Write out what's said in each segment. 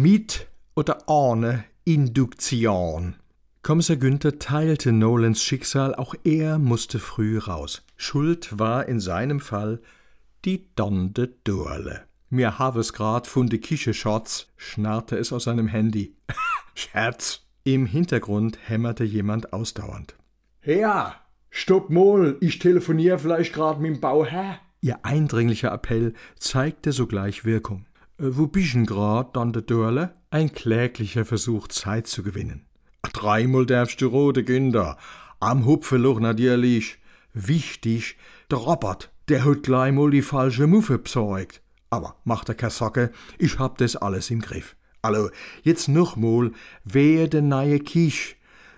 Mit oder ohne Induktion. Kommissar Günther teilte Nolans Schicksal, auch er musste früh raus. Schuld war in seinem Fall die Donde Durle. Mir habe es grad von de Kische Schatz, schnarrte es aus seinem Handy. Scherz. Im Hintergrund hämmerte jemand ausdauernd. Ja, stopp mal, ich telefoniere vielleicht grad mit dem Bauherr. Ihr eindringlicher Appell zeigte sogleich Wirkung. Äh, wo bist denn grad, Tante Dörle? Ein kläglicher Versuch, Zeit zu gewinnen. Dreimal darfst du rote Günder. Am Hupfeloch natürlich. Wichtig, der Robert, der hat gleich mal die falsche Muffe besorgt. Aber macht keine Sorge, ich hab das alles im Griff. Allo, jetzt noch mal, wer der neue Kisch?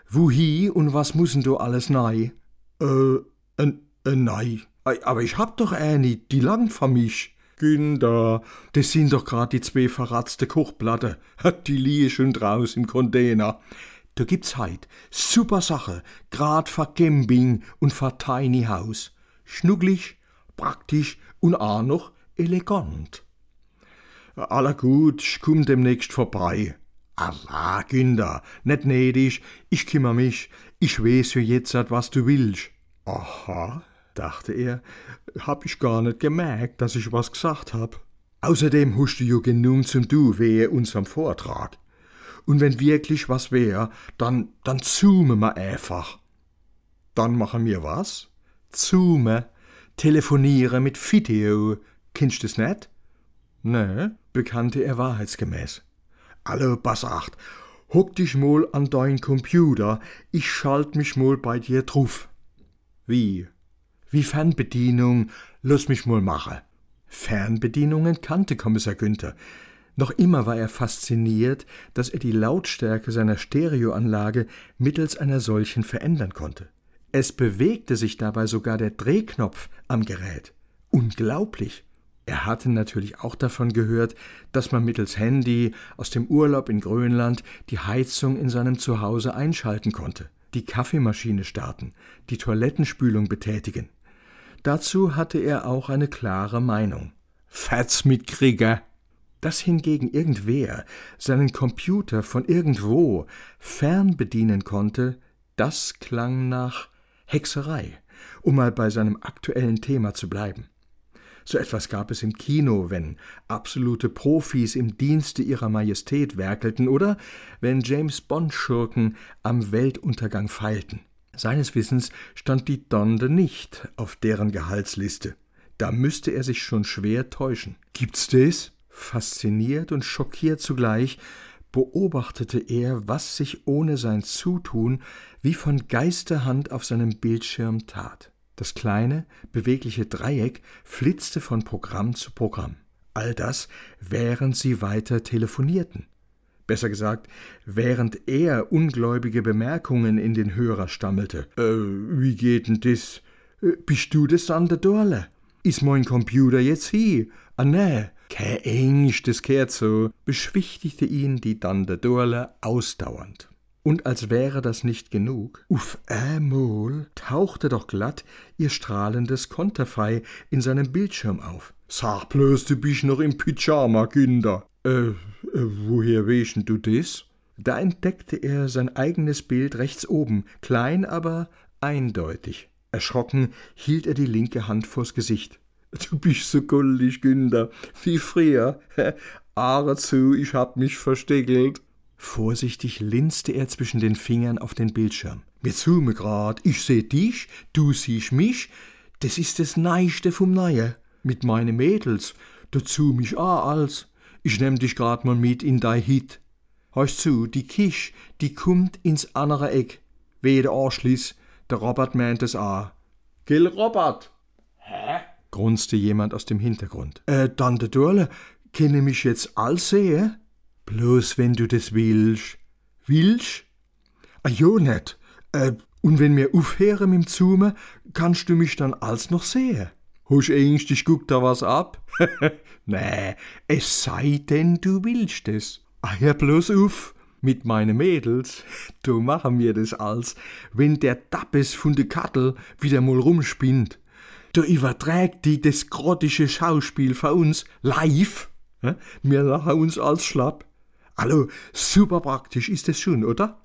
Wohi und was mussen du alles nei? Äh, ein, ein nei. Aber ich hab doch eine, die langt für mich. Günder, das sind doch grad die zwei verratzte Kochplatte. Die liege schon draus im Container. Da gibt's heut super Sache, grad für Camping und für Tiny House. Schnucklig, praktisch und auch noch elegant. Aller gut, ich komm demnächst vorbei. Aber, Günder, net nedisch, ich kümmer mich, ich weiß ja jetzt, was du willst. Aha, dachte er, hab ich gar nicht gemerkt, dass ich was gesagt hab. Außerdem huscht du ja genug zum Du wehe unserem Vortrag. Und wenn wirklich was wär, dann, dann zoome ma einfach. Dann machen wir was? Zoome, telefoniere mit Video. Kennst du's net? Ne, bekannte er wahrheitsgemäß. Alle pass acht, hock dich mal an dein Computer, ich schalt mich mal bei dir drauf. Wie? Wie Fernbedienung, lass mich mal machen. Fernbedienungen kannte Kommissar Günther. Noch immer war er fasziniert, dass er die Lautstärke seiner Stereoanlage mittels einer solchen verändern konnte. Es bewegte sich dabei sogar der Drehknopf am Gerät. Unglaublich. Er hatte natürlich auch davon gehört, dass man mittels Handy aus dem Urlaub in Grönland die Heizung in seinem Zuhause einschalten konnte, die Kaffeemaschine starten, die Toilettenspülung betätigen. Dazu hatte er auch eine klare Meinung. Fatz mit Krieger. Dass hingegen irgendwer seinen Computer von irgendwo fern bedienen konnte, das klang nach Hexerei, um mal bei seinem aktuellen Thema zu bleiben. So etwas gab es im Kino, wenn absolute Profis im Dienste ihrer Majestät werkelten oder wenn James Bond-Schurken am Weltuntergang feilten. Seines Wissens stand die Donde nicht auf deren Gehaltsliste. Da müsste er sich schon schwer täuschen. Gibt's das? Fasziniert und schockiert zugleich beobachtete er, was sich ohne sein Zutun wie von Geisterhand auf seinem Bildschirm tat. Das kleine, bewegliche Dreieck flitzte von Programm zu Programm. All das, während sie weiter telefonierten besser gesagt, während er ungläubige Bemerkungen in den Hörer stammelte. Äh, wie geht denn das? Äh, bist du das an der Dorle? Ist mein Computer jetzt hier? Ah, ne, kein Englisch, das kehrt so, beschwichtigte ihn die Tante Dorle ausdauernd. Und als wäre das nicht genug, uff einmal tauchte doch glatt ihr strahlendes Konterfei in seinem Bildschirm auf. Sag bloß, du bist noch im Pyjama, Kinder. Äh woher weschen du das? Da entdeckte er sein eigenes Bild rechts oben, klein, aber eindeutig. Erschrocken hielt er die linke Hand vors Gesicht. Du bist so goldig, Günder, wie früher. Ahre zu, ich hab mich versteckelt. Vorsichtig linste er zwischen den Fingern auf den Bildschirm. Mir zu mir grad, ich seh dich, du siehst mich, das ist das Neichte vom Neue. Mit meine Mädels, dazu mich auch als. Ich nehm dich grad mal mit in dei Hit. Hörst zu, die Kisch, die kummt ins andere Eck. Wehe der Arschliss, der Robert meint es a. Gil Robert! Hä? grunzte jemand aus dem Hintergrund. Äh, Tante Durle, kenne mich jetzt all sehe? Bloß wenn du das willst. Willst? Ah, jo net. Äh, und wenn mir aufhören mit dem Zume, kannst du mich dann als noch sehen. Hast Angst, ich guck da was ab? nee, es sei denn, du willst es. Ah ja, bloß auf. Mit meinen Mädels, du machen wir das als, wenn der Dappes von de Kattel wieder mal rumspinnt. Du überträgt die das grottische Schauspiel für uns live. Wir lachen uns als schlapp. Hallo, super praktisch ist es schon, oder?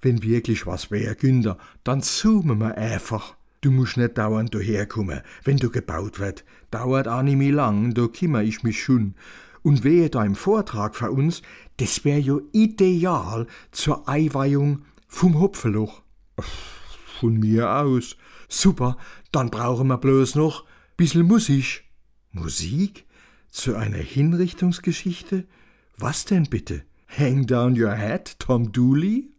Wenn wirklich was wär, Günther, dann zoomen wir einfach. Du musst nicht dauernd daherkommen, wenn du gebaut wird. Dauert auch nicht mehr lang, da kümmere ich mich schon. Und wehe dein Vortrag für uns, das wär jo ideal zur Eiweihung vom Hopfeloch. Von mir aus. Super, dann brauchen wir bloß noch bissel Musik. Musik? Zu einer Hinrichtungsgeschichte? Was denn bitte? Hang down your head, Tom Dooley?